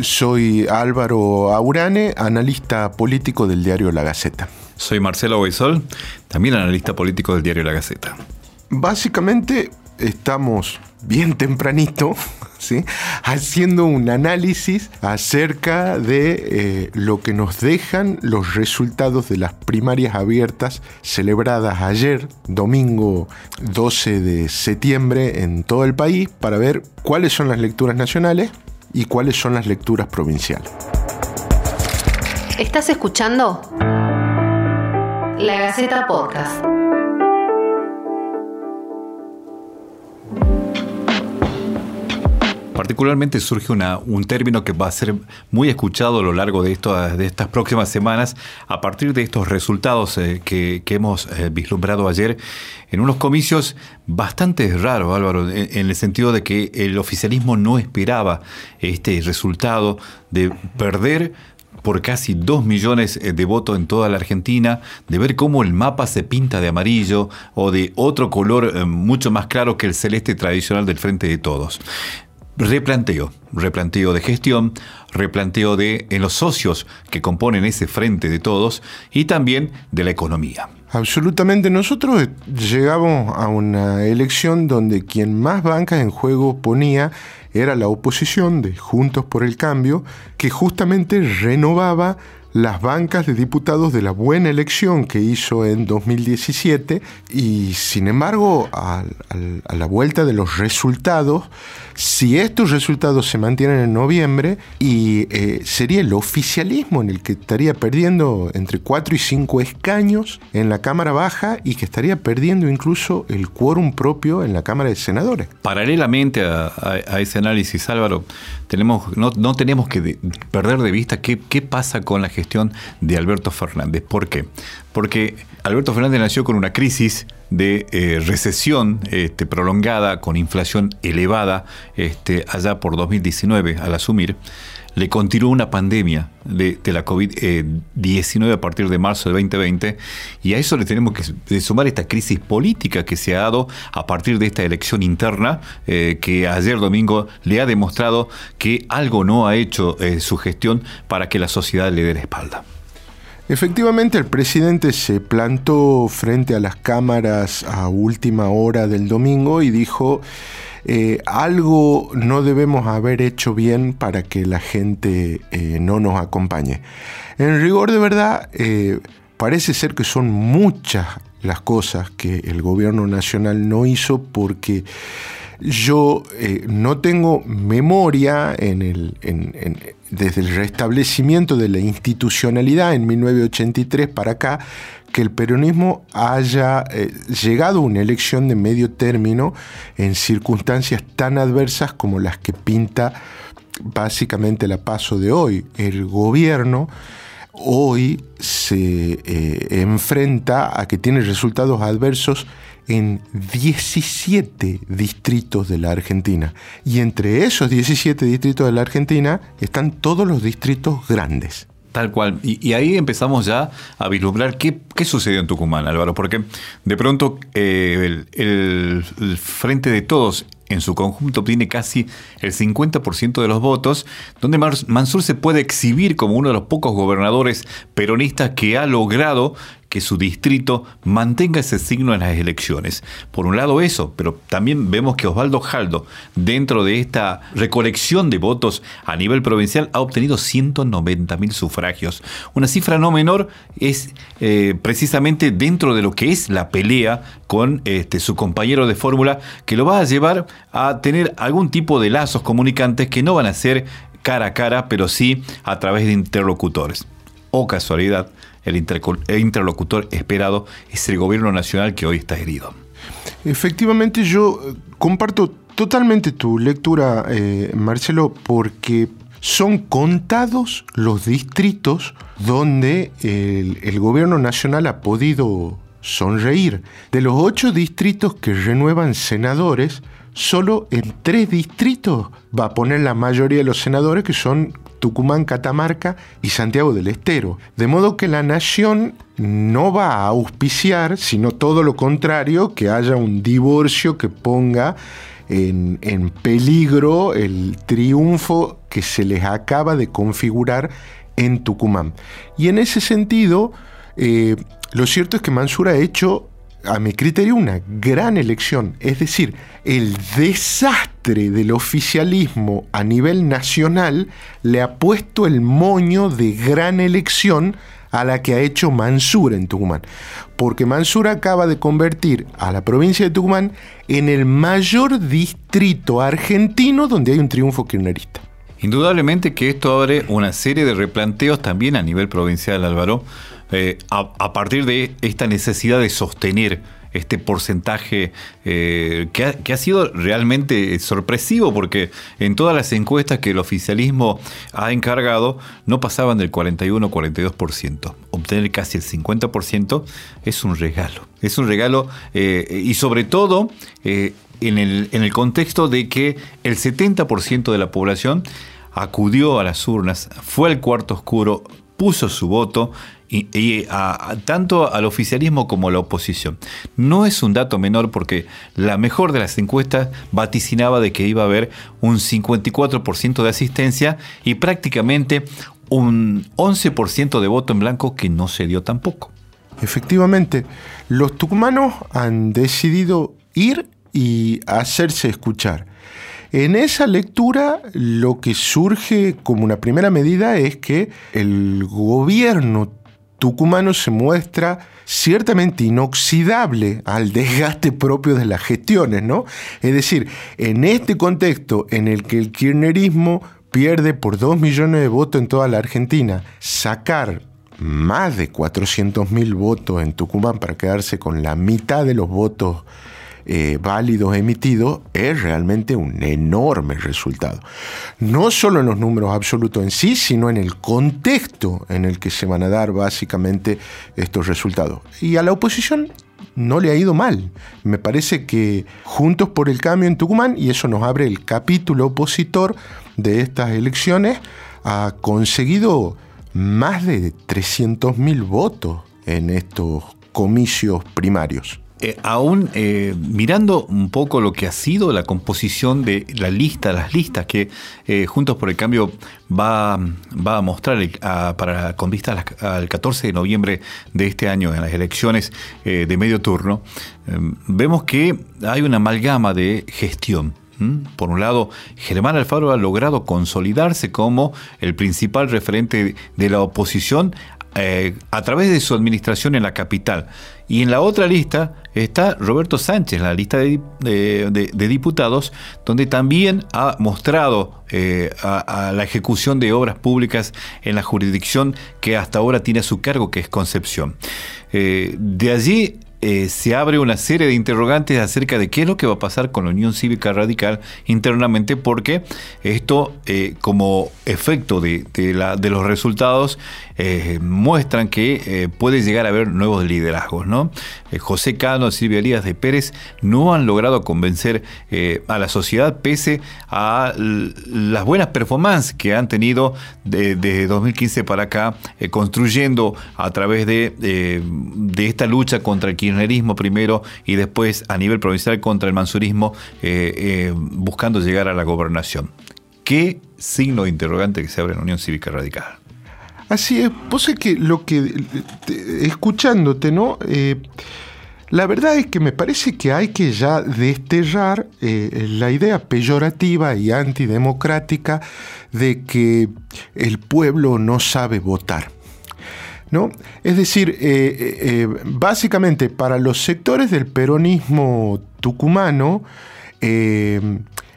Soy Álvaro Aurane, analista político del diario La Gaceta. Soy Marcelo Boisol, también analista político del diario La Gaceta. Básicamente estamos bien tempranito, ¿sí? haciendo un análisis acerca de eh, lo que nos dejan los resultados de las primarias abiertas celebradas ayer, domingo 12 de septiembre, en todo el país, para ver cuáles son las lecturas nacionales y cuáles son las lecturas provinciales. ¿Estás escuchando? La Gaceta Podcast. Particularmente surge un término que va a ser muy escuchado a lo largo de, estas próximas semanas a partir de estos resultados eh, que, hemos eh, vislumbrado ayer en unos comicios bastante raros, Álvaro, en, el sentido de que el oficialismo no esperaba este resultado de perder por casi dos millones eh, de votos en toda la Argentina, de ver cómo el mapa se pinta de amarillo o de otro color mucho más claro que el celeste tradicional del Frente de Todos replanteo, replanteo de gestión, replanteo de en los socios que componen ese frente de todos y también de la economía. Absolutamente. Nosotros llegamos a una elección donde quien más bancas en juego ponía era la oposición de Juntos por el Cambio, que justamente renovaba las bancas de diputados de la buena elección que hizo en 2017 y sin embargo a, la vuelta de los resultados, si estos resultados se mantienen en noviembre, y eh, sería el oficialismo en el que estaría perdiendo entre 4 y 5 escaños en la Cámara Baja y que estaría perdiendo incluso el quórum propio en la Cámara de Senadores. Paralelamente a, ese análisis, Álvaro, tenemos, no, no tenemos que perder de vista qué, qué pasa con la gestión de Alberto Fernández. ¿Por qué? Porque Alberto Fernández nació con una crisis de eh, recesión este, prolongada, con inflación elevada, este, allá por 2019 al asumir. Le continuó una pandemia de, la COVID-19 a partir de marzo de 2020 y a eso le tenemos que sumar esta crisis política que se ha dado a partir de esta elección interna eh, que ayer domingo le ha demostrado que algo no ha hecho eh, su gestión para que la sociedad le dé la espalda. Efectivamente, el presidente se plantó frente a las cámaras a última hora del domingo y dijo, eh, algo no debemos haber hecho bien para que la gente eh, no nos acompañe. En rigor de verdad, eh, parece ser que son muchas las cosas que el gobierno nacional no hizo porque yo no tengo memoria desde el restablecimiento de la institucionalidad en 1983 para acá, que el peronismo haya eh, llegado a una elección de medio término en circunstancias tan adversas como las que pinta básicamente la paso de hoy. El gobierno hoy se eh, enfrenta a que tiene resultados adversos en 17 distritos de la Argentina. Y entre esos 17 distritos de la Argentina están todos los distritos grandes. Tal cual. Y, ahí empezamos ya a vislumbrar qué, sucedió en Tucumán, Álvaro, porque de pronto eh, el, Frente de Todos en su conjunto obtiene casi el 50% de los votos, donde Mansur se puede exhibir como uno de los pocos gobernadores peronistas que ha logrado que su distrito mantenga ese signo en las elecciones. Por un lado eso, pero también vemos que Osvaldo Jaldo, dentro de esta recolección de votos a nivel provincial, ha obtenido 190 mil sufragios. Una cifra no menor es eh, precisamente dentro de lo que es la pelea con este, su compañero de fórmula, que lo va a llevar a tener algún tipo de lazos comunicantes que no van a ser cara a cara, pero sí a través de interlocutores. O casualidad, el, interlocutor esperado es el gobierno nacional que hoy está herido. Efectivamente, yo eh, comparto totalmente tu lectura, eh, Marcelo, porque son contados los distritos donde el, gobierno nacional ha podido sonreír. De los ocho distritos que renuevan senadores, solo en tres distritos va a poner la mayoría de los senadores, que son Tucumán, Catamarca y Santiago del Estero. De modo que la nación no va a auspiciar, sino todo lo contrario, que haya un divorcio que ponga en, peligro el triunfo que se les acaba de configurar en Tucumán. Y en ese sentido, eh, lo cierto es que Mansur ha hecho, a mi criterio, una gran elección. Es decir, el desastre del oficialismo a nivel nacional le ha puesto el moño de gran elección a la que ha hecho Mansur en Tucumán. Porque Mansur acaba de convertir a la provincia de Tucumán en el mayor distrito argentino donde hay un triunfo kirchnerista. Indudablemente que esto abre una serie de replanteos también a nivel provincial, Álvaro, eh, a, partir de esta necesidad de sostener este porcentaje eh, que, ha, sido realmente sorpresivo porque en todas las encuestas que el oficialismo ha encargado no pasaban del 41-42%. Obtener casi el 50% es un regalo. Es un regalo eh, y sobre todo eh, en, el, en el contexto de que el 70% de la población acudió a las urnas, fue al cuarto oscuro, puso su voto y, tanto al oficialismo como a la oposición. No es un dato menor porque la mejor de las encuestas vaticinaba de que iba a haber un 54% de asistencia y prácticamente un 11% de voto en blanco que no se dio tampoco. Efectivamente, los tucumanos han decidido ir y hacerse escuchar. En esa lectura lo que surge como una primera medida es que el gobierno tucumano se muestra ciertamente inoxidable al desgaste propio de las gestiones, ¿no? Es decir, en este contexto en el que el kirchnerismo pierde por 2 millones de votos en toda la Argentina, sacar más de 400.000 votos en Tucumán para quedarse con la mitad de los votos eh, válidos emitidos es realmente un enorme resultado. No solo en los números absolutos en sí, sino en el contexto en el que se van a dar básicamente estos resultados. Y a la oposición no le ha ido mal. Me parece que Juntos por el Cambio en Tucumán, y eso nos abre el capítulo opositor de estas elecciones, ha conseguido más de 300.000 votos en estos comicios primarios. Eh, aún eh, mirando un poco lo que ha sido la composición de la lista, las listas que eh, Juntos por el Cambio va, va a mostrar para, con vista al 14 de noviembre de este año en las elecciones de medio turno, vemos que hay una amalgama de gestión. Por un lado, Germán Alfaro ha logrado consolidarse como el principal referente de la oposición a través de su administración en la capital. Y en la otra lista está Roberto Sánchez, la lista de, diputados, donde también ha mostrado eh, a, la ejecución de obras públicas en la jurisdicción que hasta ahora tiene a su cargo, que es Concepción. Eh, de allí eh, se abre una serie de interrogantes acerca de qué es lo que va a pasar con la Unión Cívica Radical internamente, porque esto, como efecto de, de, los resultados, eh, muestran que eh, puede llegar a haber nuevos liderazgos. ¿no? Eh, José Cano Silvia Elías de Pérez no han logrado convencer a la sociedad pese a las buenas performances que han tenido desde 2015 para acá, construyendo a través de, de, esta lucha contra el kirchnerismo primero y después a nivel provincial contra el mansurismo, buscando llegar a la gobernación. ¿Qué signo de interrogante que se abre en la Unión Cívica Radical? Así es, vos que lo que, escuchándote, ¿no? Eh, la verdad es que me parece que hay que ya desterrar eh, la idea peyorativa y antidemocrática de que el pueblo no sabe votar. ¿No? Es decir, eh, básicamente para los sectores del peronismo tucumano,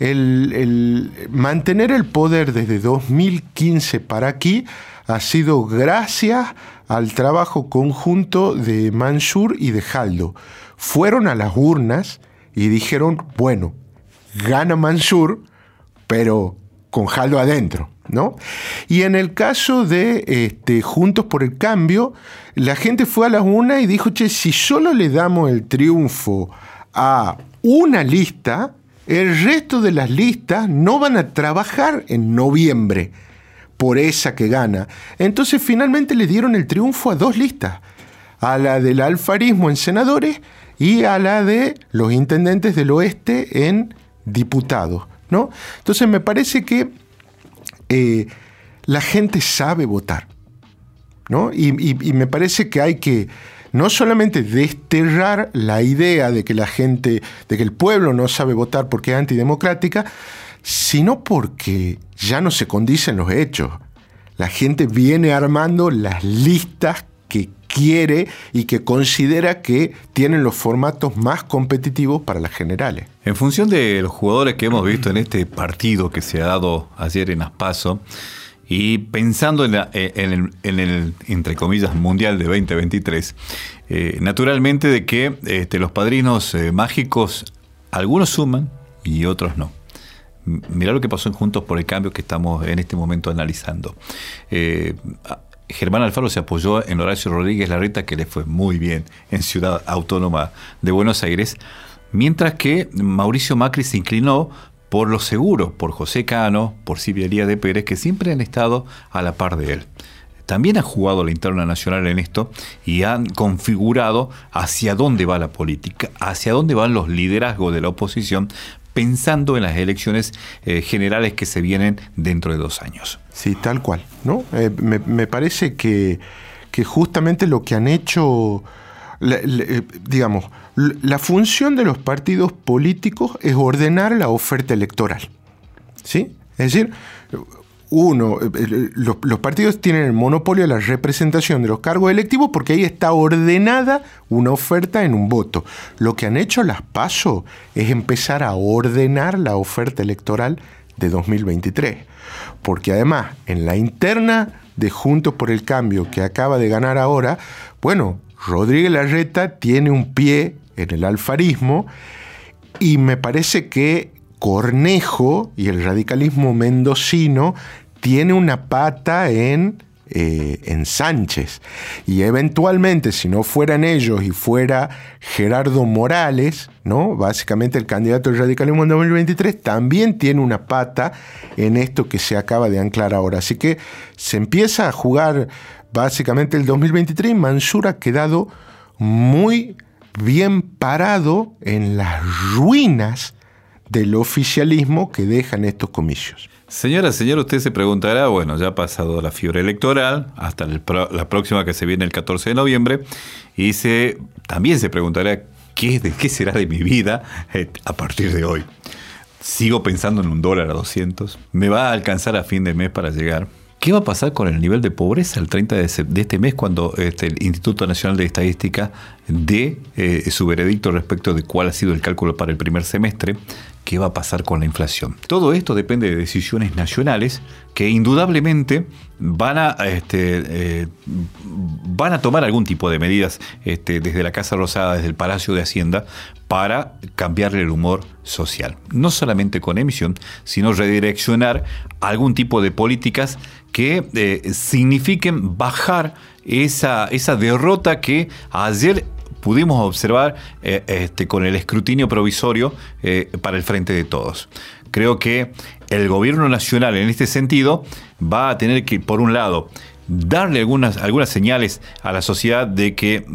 el, mantener el poder desde 2015 para aquí ha sido gracias al trabajo conjunto de Mansur y de Jaldo. Fueron a las urnas y dijeron, bueno, gana Mansur, pero con Jaldo adentro. ¿No? Y en el caso de este, Juntos por el Cambio, la gente fue a las urnas y dijo, che, si solo le damos el triunfo a una lista, el resto de las listas no van a trabajar en noviembre por esa que gana. Entonces finalmente le dieron el triunfo a dos listas, a la del alfarismo en senadores y a la de los intendentes del oeste en diputados, ¿no? Entonces me parece que eh, la gente sabe votar, ¿no? Y, y me parece que hay que no solamente desterrar la idea de que la gente, de que el pueblo no sabe votar porque es antidemocrática, sino porque ya no se condicen los hechos. La gente viene armando las listas quiere y que considera que tienen los formatos más competitivos para las generales. En función de los jugadores que hemos visto en este partido que se ha dado ayer en Aspaso, y pensando en, el, entre comillas, Mundial de 2023, eh, naturalmente de que este, los padrinos eh, mágicos, algunos suman y otros no. Mirá lo que pasó en Juntos por el Cambio que estamos en este momento analizando. Eh, Germán Alfaro se apoyó en Horacio Rodríguez Larreta, que le fue muy bien en Ciudad Autónoma de Buenos Aires, mientras que Mauricio Macri se inclinó por los seguros, por José Cano, por Silvia de Pérez, que siempre han estado a la par de él. También ha jugado la interna nacional en esto y han configurado hacia dónde va la política, hacia dónde van los liderazgos de la oposición, pensando en las elecciones eh, generales que se vienen dentro de dos años. Sí, tal cual. ¿no? Eh, me, parece que, justamente lo que han hecho, eh, digamos, la función de los partidos políticos es ordenar la oferta electoral. ¿Sí? Es decir, uno, los, los, partidos tienen el monopolio de la representación de los cargos electivos porque ahí está ordenada una oferta en un voto. Lo que han hecho las PASO es empezar a ordenar la oferta electoral de 2023. Porque además, en la interna de Juntos por el Cambio que acaba de ganar ahora, bueno, Rodríguez Larreta tiene un pie en el alfarismo y me parece que Cornejo y el radicalismo mendocino tiene una pata en, eh, en Sánchez. Y eventualmente, si no fueran ellos y fuera Gerardo Morales, ¿no? básicamente el candidato del radicalismo en 2023, también tiene una pata en esto que se acaba de anclar ahora. Así que se empieza a jugar básicamente el 2023 y Mansur ha quedado muy bien parado en las ruinas del oficialismo que dejan estos comicios. Señora, señor, usted se preguntará, bueno, ya ha pasado la fiebre electoral, hasta la próxima que se viene el 14 de noviembre, y también se preguntará, ¿qué, de, ¿qué será de mi vida eh, a partir de hoy? ¿Sigo pensando en un dólar a 200? ¿Me va a alcanzar a fin de mes para llegar? ¿Qué va a pasar con el nivel de pobreza el 30 de, este mes cuando este, el Instituto Nacional de Estadística dé eh, su veredicto respecto de cuál ha sido el cálculo para el primer semestre? ¿Qué va a pasar con la inflación? Todo esto depende de decisiones nacionales que indudablemente van a, este, eh, van a tomar algún tipo de medidas este, desde la Casa Rosada, desde el Palacio de Hacienda, para cambiarle el humor social. No solamente con emisión, sino redireccionar algún tipo de políticas que eh, signifiquen bajar esa, esa derrota que ayer pudimos observar eh, este, con el escrutinio provisorio eh, para el frente de todos. Creo que el gobierno nacional en este sentido va a tener que, por un lado, darle algunas, algunas señales a la sociedad de que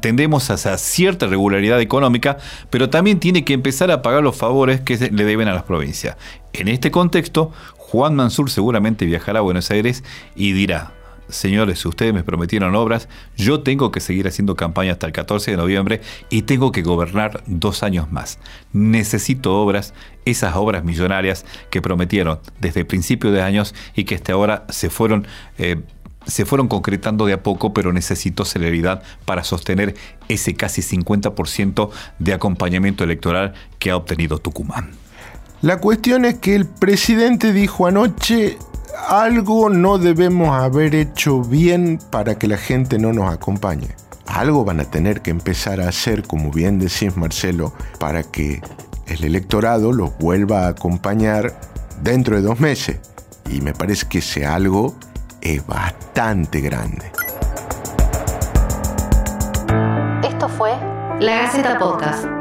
tendemos a cierta regularidad económica, pero también tiene que empezar a pagar los favores que le deben a las provincias. En este contexto, Juan Mansur seguramente viajará a Buenos Aires y dirá, señores, ustedes me prometieron obras, yo tengo que seguir haciendo campaña hasta el 14 de noviembre y tengo que gobernar dos años más. Necesito obras, esas obras millonarias que prometieron desde principio de años y que hasta ahora se fueron... Eh, se fueron concretando de a poco, pero necesito celeridad para sostener ese casi 50% de acompañamiento electoral que ha obtenido Tucumán. La cuestión es que el presidente dijo anoche, algo no debemos haber hecho bien para que la gente no nos acompañe. Algo van a tener que empezar a hacer, como bien decís Marcelo, para que el electorado los vuelva a acompañar dentro de dos meses. Y me parece que ese algo es bastante grande. Esto fue La Gaceta Podcast.